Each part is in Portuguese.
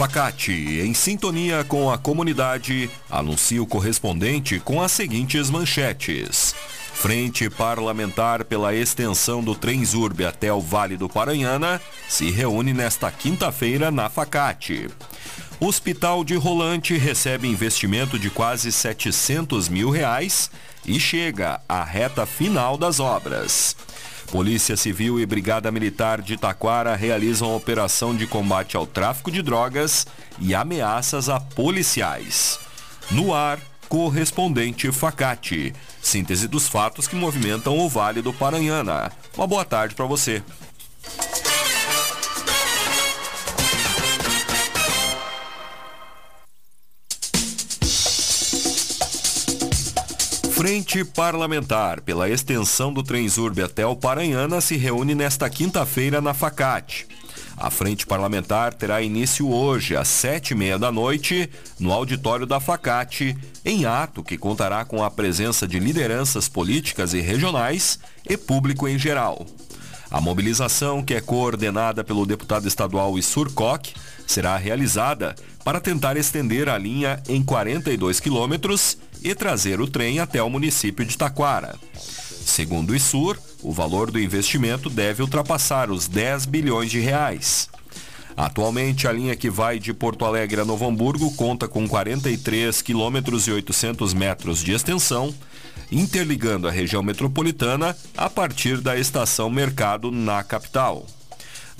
Facate, em sintonia com a comunidade, anuncia o correspondente com as seguintes manchetes. Frente Parlamentar pela extensão do Transurb até o Vale do Paranhana se reúne nesta quinta-feira na Facate. Hospital de Rolante recebe investimento de quase 700 mil reais e chega à reta final das obras. Polícia Civil e Brigada Militar de Taquara realizam operação de combate ao tráfico de drogas e ameaças a policiais. No ar, correspondente Facate. Síntese dos fatos que movimentam o Vale do Paranhana. Uma boa tarde para você. Frente Parlamentar pela extensão do Transurb até o Paranhana se reúne nesta quinta-feira na Facate. A Frente Parlamentar terá início hoje, às sete e meia da noite, no auditório da Facate, em ato que contará com a presença de lideranças políticas e regionais e público em geral. A mobilização, que é coordenada pelo deputado estadual Issur Koch, será realizada para tentar estender a linha em 42 quilômetros e trazer o trem até o município de Taquara. Segundo o ISUR, o valor do investimento deve ultrapassar os 10 bilhões de reais. Atualmente, a linha que vai de Porto Alegre a Novo Hamburgo conta com 43 quilômetros e 800 metros de extensão, interligando a região metropolitana a partir da estação Mercado na capital.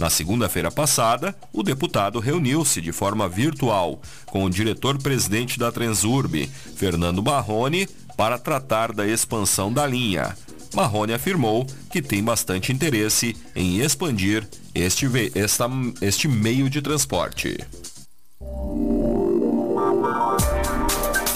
Na segunda-feira passada, o deputado reuniu-se de forma virtual com o diretor-presidente da Transurb, Fernando Marrone, para tratar da expansão da linha. Marrone afirmou que tem bastante interesse em expandir este, esta, este meio de transporte.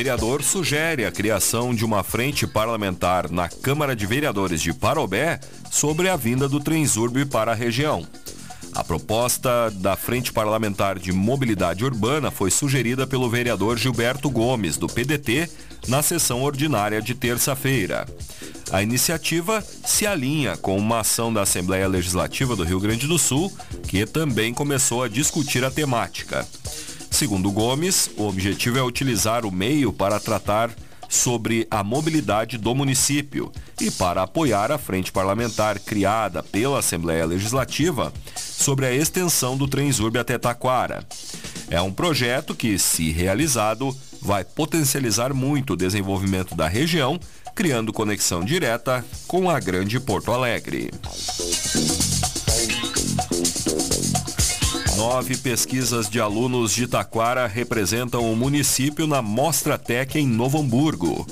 vereador sugere a criação de uma frente parlamentar na Câmara de Vereadores de Parobé sobre a vinda do Transurb para a região. A proposta da Frente Parlamentar de Mobilidade Urbana foi sugerida pelo vereador Gilberto Gomes, do PDT, na sessão ordinária de terça-feira. A iniciativa se alinha com uma ação da Assembleia Legislativa do Rio Grande do Sul, que também começou a discutir a temática. Segundo Gomes, o objetivo é utilizar o meio para tratar sobre a mobilidade do município e para apoiar a frente parlamentar criada pela Assembleia Legislativa sobre a extensão do Transurb até Taquara. É um projeto que, se realizado, vai potencializar muito o desenvolvimento da região, criando conexão direta com a Grande Porto Alegre. Nove pesquisas de alunos de Taquara representam o município na Mostra Tec em Novo Hamburgo.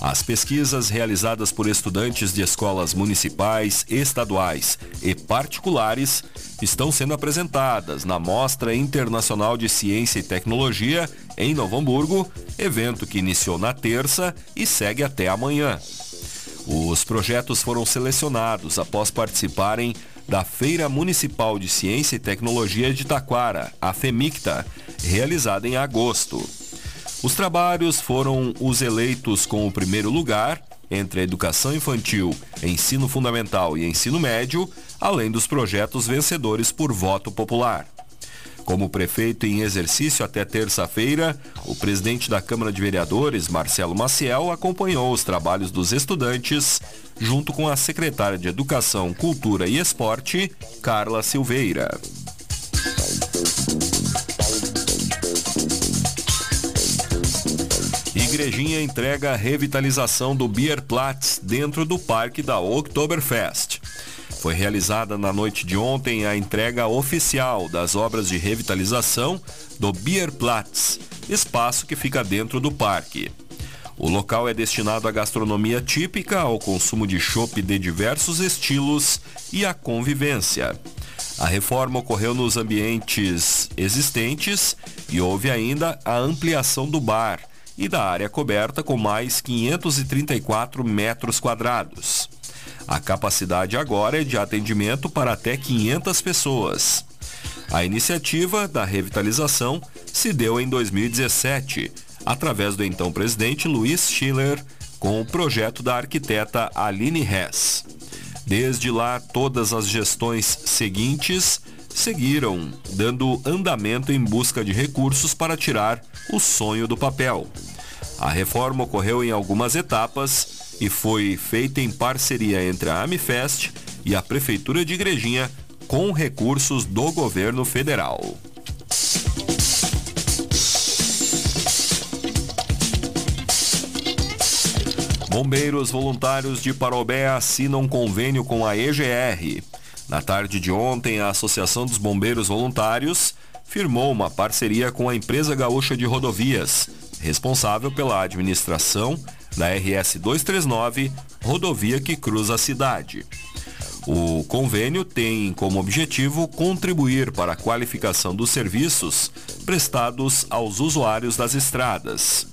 As pesquisas realizadas por estudantes de escolas municipais, estaduais e particulares estão sendo apresentadas na Mostra Internacional de Ciência e Tecnologia em Novo Hamburgo, evento que iniciou na terça e segue até amanhã. Os projetos foram selecionados após participarem da Feira Municipal de Ciência e Tecnologia de Taquara, a FEMICTA, realizada em agosto. Os trabalhos foram os eleitos com o primeiro lugar entre a educação infantil, ensino fundamental e ensino médio, além dos projetos vencedores por voto popular. Como prefeito em exercício até terça-feira, o presidente da Câmara de Vereadores, Marcelo Maciel, acompanhou os trabalhos dos estudantes, junto com a secretária de Educação, Cultura e Esporte, Carla Silveira. Igrejinha entrega a revitalização do Bierplatz dentro do parque da Oktoberfest. Foi realizada na noite de ontem a entrega oficial das obras de revitalização do Bierplatz, espaço que fica dentro do parque. O local é destinado à gastronomia típica, ao consumo de chopp de diversos estilos e à convivência. A reforma ocorreu nos ambientes existentes e houve ainda a ampliação do bar e da área coberta com mais 534 metros quadrados. A capacidade agora é de atendimento para até 500 pessoas. A iniciativa da revitalização se deu em 2017, através do então presidente Luiz Schiller, com o projeto da arquiteta Aline Hess. Desde lá, todas as gestões seguintes seguiram, dando andamento em busca de recursos para tirar o sonho do papel. A reforma ocorreu em algumas etapas e foi feita em parceria entre a Amifest e a Prefeitura de Igrejinha com recursos do governo federal. Bombeiros voluntários de Parobé assinam convênio com a EGR. Na tarde de ontem, a Associação dos Bombeiros Voluntários firmou uma parceria com a empresa gaúcha de rodovias, responsável pela administração da RS 239, rodovia que cruza a cidade. O convênio tem como objetivo contribuir para a qualificação dos serviços prestados aos usuários das estradas.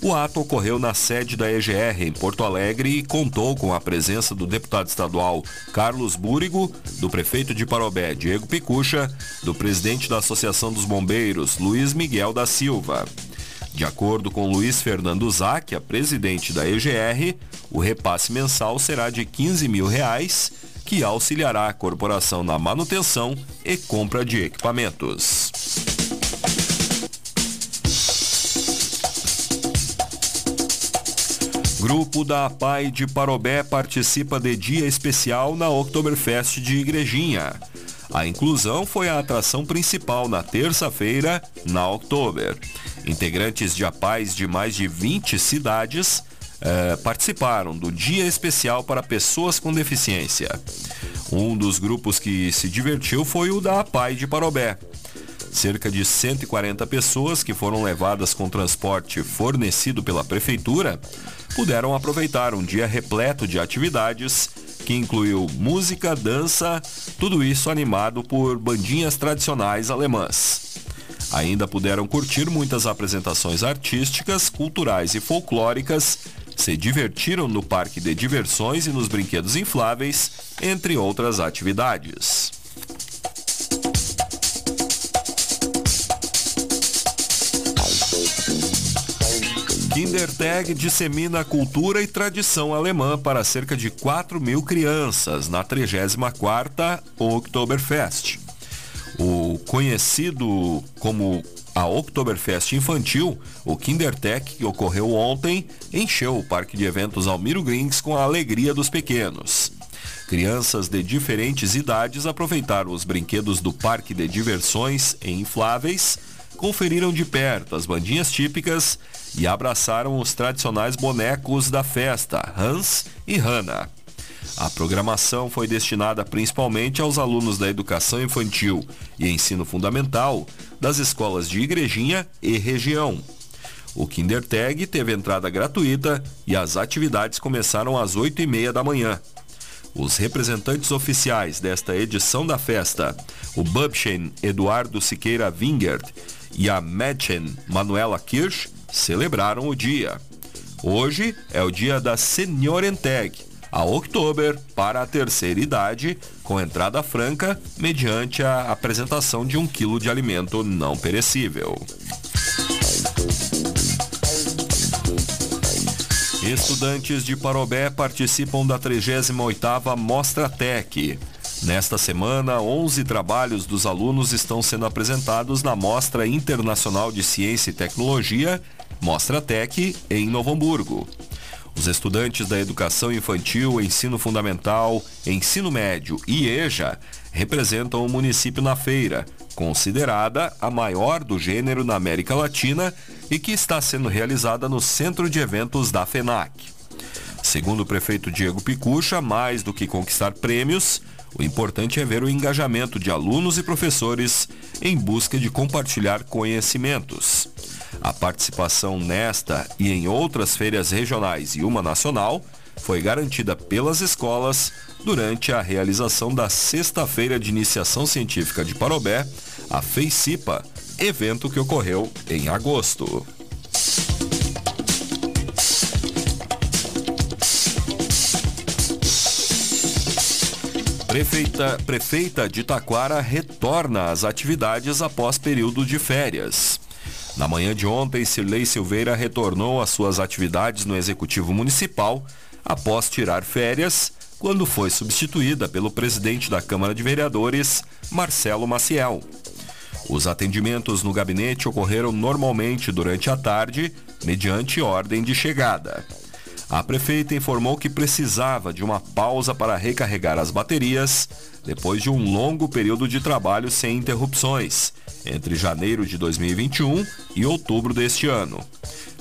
O ato ocorreu na sede da EGR em Porto Alegre e contou com a presença do deputado estadual Carlos Búrigo, do prefeito de Parobé Diego Picucha, do presidente da Associação dos Bombeiros Luiz Miguel da Silva. De acordo com Luiz Fernando Zacchia, presidente da EGR, o repasse mensal será de 15 mil reais, que auxiliará a corporação na manutenção e compra de equipamentos. Grupo da PAI de Parobé participa de dia especial na Oktoberfest de Igrejinha. A inclusão foi a atração principal na terça-feira, na Oktober. Integrantes de APAIs de mais de 20 cidades eh, participaram do Dia Especial para Pessoas com Deficiência. Um dos grupos que se divertiu foi o da APAI de Parobé. Cerca de 140 pessoas que foram levadas com transporte fornecido pela prefeitura puderam aproveitar um dia repleto de atividades que incluiu música, dança, tudo isso animado por bandinhas tradicionais alemãs. Ainda puderam curtir muitas apresentações artísticas, culturais e folclóricas, se divertiram no parque de diversões e nos brinquedos infláveis, entre outras atividades. Kindertag dissemina cultura e tradição alemã para cerca de 4 mil crianças na 34ª Oktoberfest. O conhecido como a Oktoberfest infantil, o Kindertag, que ocorreu ontem, encheu o parque de eventos Almiro Grings com a alegria dos pequenos. Crianças de diferentes idades aproveitaram os brinquedos do parque de diversões e infláveis, conferiram de perto as bandinhas típicas e abraçaram os tradicionais bonecos da festa, Hans e Hannah. A programação foi destinada principalmente aos alunos da educação infantil e ensino fundamental das escolas de Igrejinha e região. O Kindertag teve entrada gratuita e as atividades começaram às 8 e meia da manhã. Os representantes oficiais desta edição da festa, o Bubchen Eduardo Siqueira Wingert e a Mädchen Manuela Kirsch celebraram o dia. Hoje é o dia da Seniorentag, a Oktober para a terceira idade, com entrada franca, mediante a apresentação de um quilo de alimento não perecível. Estudantes de Parobé participam da 38ª Mostra Tech. Nesta semana, 11 trabalhos dos alunos estão sendo apresentados na Mostra Internacional de Ciência e Tecnologia, Mostra Tech, em Novo Hamburgo. Os estudantes da educação infantil, ensino fundamental, ensino médio e EJA representam o município na feira, considerada a maior do gênero na América Latina e que está sendo realizada no Centro de Eventos da FENAC. Segundo o prefeito Diego Picucha, mais do que conquistar prêmios, o importante é ver o engajamento de alunos e professores em busca de compartilhar conhecimentos. A participação nesta e em outras feiras regionais e uma nacional foi garantida pelas escolas durante a realização da Sexta-feira de Iniciação Científica de Parobé, a FEICIPA, evento que ocorreu em agosto. Prefeita, prefeita de Taquara retorna às atividades após período de férias. Na manhã de ontem, Cirlei Silveira retornou às suas atividades no Executivo Municipal após tirar férias, quando foi substituída pelo presidente da Câmara de Vereadores, Marcelo Maciel. Os atendimentos no gabinete ocorreram normalmente durante a tarde, mediante ordem de chegada. A prefeita informou que precisava de uma pausa para recarregar as baterias depois de um longo período de trabalho sem interrupções, entre janeiro de 2021 e outubro deste ano.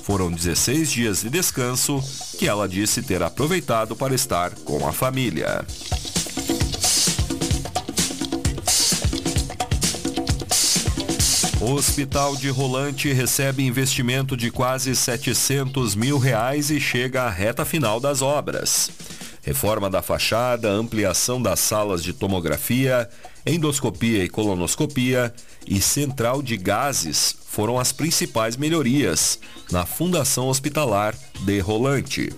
Foram 16 dias de descanso que ela disse ter aproveitado para estar com a família. O Hospital de Rolante recebe investimento de quase 700 mil reais e chega à reta final das obras. Reforma da fachada, ampliação das salas de tomografia, endoscopia e colonoscopia e central de gases foram as principais melhorias na Fundação Hospitalar de Rolante.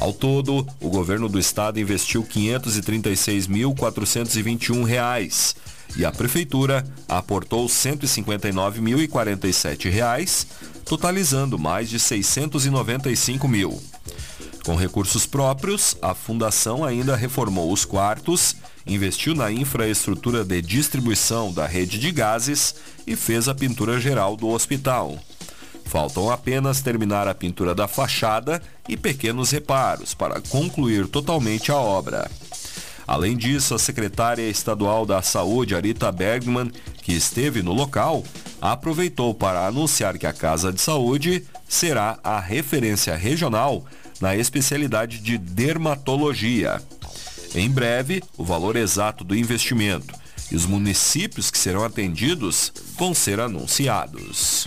Ao todo, o governo do estado investiu R$ 536.421 e a prefeitura aportou R$ 159.047, totalizando mais de 695 mil. Com recursos próprios, a fundação ainda reformou os quartos, investiu na infraestrutura de distribuição da rede de gases e fez a pintura geral do hospital. Faltam apenas terminar a pintura da fachada e pequenos reparos para concluir totalmente a obra. Além disso, a secretária estadual da Saúde, Arita Bergman, que esteve no local, aproveitou para anunciar que a Casa de Saúde será a referência regional na especialidade de dermatologia. Em breve, o valor exato do investimento e os municípios que serão atendidos vão ser anunciados.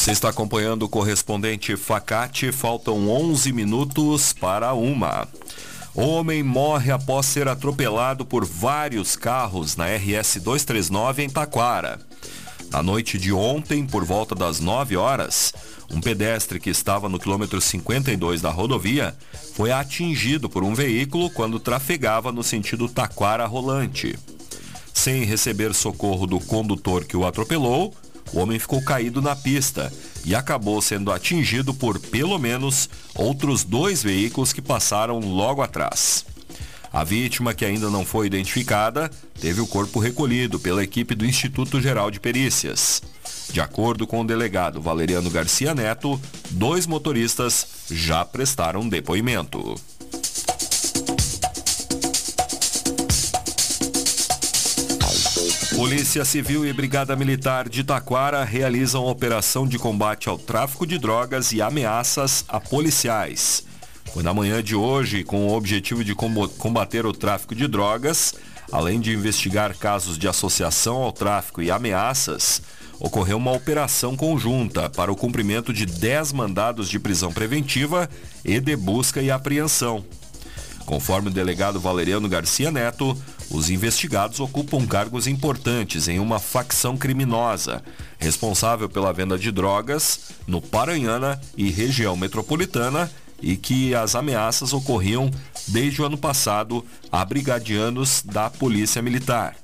Você está acompanhando o correspondente Facate. Faltam 11 minutos para uma. Homem morre após ser atropelado por vários carros na RS 239 em Taquara. Na noite de ontem, por volta das 9 horas, um pedestre que estava no quilômetro 52 da rodovia foi atingido por um veículo quando trafegava no sentido Taquara Rolante. Sem receber socorro do condutor que o atropelou, o homem ficou caído na pista e acabou sendo atingido por pelo menos outros dois veículos que passaram logo atrás. A vítima, que ainda não foi identificada, teve o corpo recolhido pela equipe do Instituto Geral de Perícias. De acordo com o delegado Valeriano Garcia Neto, dois motoristas já prestaram depoimento. Polícia Civil e Brigada Militar de Taquara realizam operação de combate ao tráfico de drogas e ameaças a policiais. Foi na manhã de hoje, com o objetivo de combater o tráfico de drogas, além de investigar casos de associação ao tráfico e ameaças, ocorreu uma operação conjunta para o cumprimento de 10 mandados de prisão preventiva e de busca e apreensão. Conforme o delegado Valeriano Garcia Neto, os investigados ocupam cargos importantes em uma facção criminosa, responsável pela venda de drogas no Paranhana e região metropolitana e que as ameaças ocorriam desde o ano passado a brigadianos da Polícia Militar.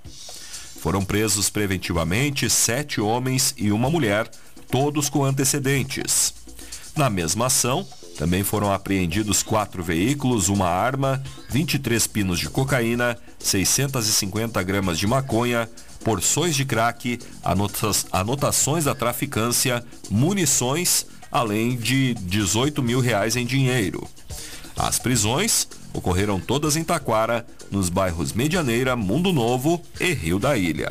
Foram presos preventivamente sete homens e uma mulher, todos com antecedentes. Na mesma ação, Também foram apreendidos quatro veículos, uma arma, 23 pinos de cocaína, 650 gramas de maconha, porções de crack, anotações da traficância, munições, além de 18 mil reais em dinheiro. As prisões ocorreram todas em Taquara, nos bairros Medianeira, Mundo Novo e Rio da Ilha.